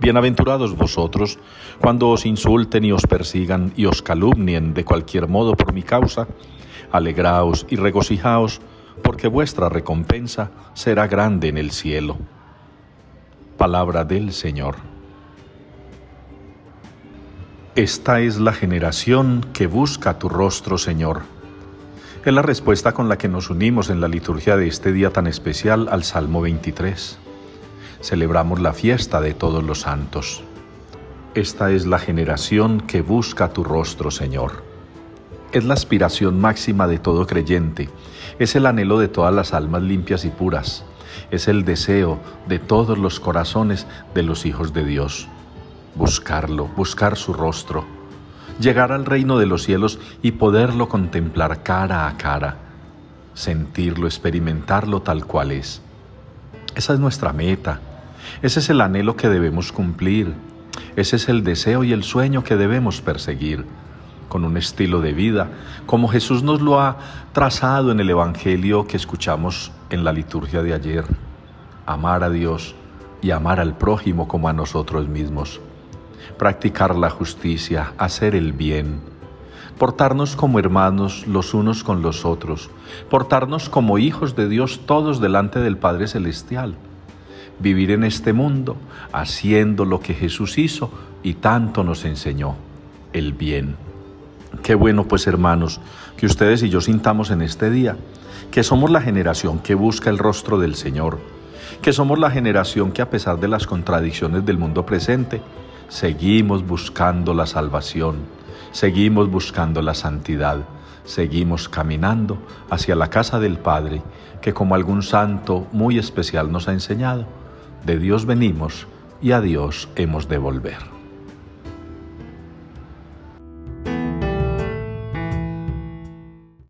Bienaventurados vosotros cuando os insulten y os persigan y os calumnien de cualquier modo por mi causa. Alegraos y regocijaos, porque vuestra recompensa será grande en el cielo. Palabra del Señor. Esta es la generación que busca tu rostro, Señor. Es la respuesta con la que nos unimos en la liturgia de este día tan especial al Salmo 23 celebramos la fiesta de todos los santos. Esta es la generación que busca tu rostro, Señor. Es la aspiración máxima de todo creyente, es el anhelo de todas las almas limpias y puras, es el deseo de todos los corazones de los hijos de Dios. Buscarlo, buscar su rostro, llegar al reino de los cielos y poderlo contemplar cara a cara, sentirlo, experimentarlo tal cual es. Esa es nuestra meta, ese es el anhelo que debemos cumplir. Ese es el deseo y el sueño que debemos perseguir con un estilo de vida, como Jesús nos lo ha trazado en el Evangelio que escuchamos en la liturgia de ayer. Amar a Dios y amar al prójimo como a nosotros mismos. Practicar la justicia, hacer el bien. Portarnos como hermanos los unos con los otros. Portarnos como hijos de Dios todos delante del Padre Celestial vivir en este mundo haciendo lo que Jesús hizo y tanto nos enseñó, el bien. Qué bueno pues hermanos, que ustedes y yo sintamos en este día que somos la generación que busca el rostro del Señor, que somos la generación que a pesar de las contradicciones del mundo presente, seguimos buscando la salvación, seguimos buscando la santidad, seguimos caminando hacia la casa del Padre, que como algún santo muy especial nos ha enseñado, de Dios venimos y a Dios hemos de volver.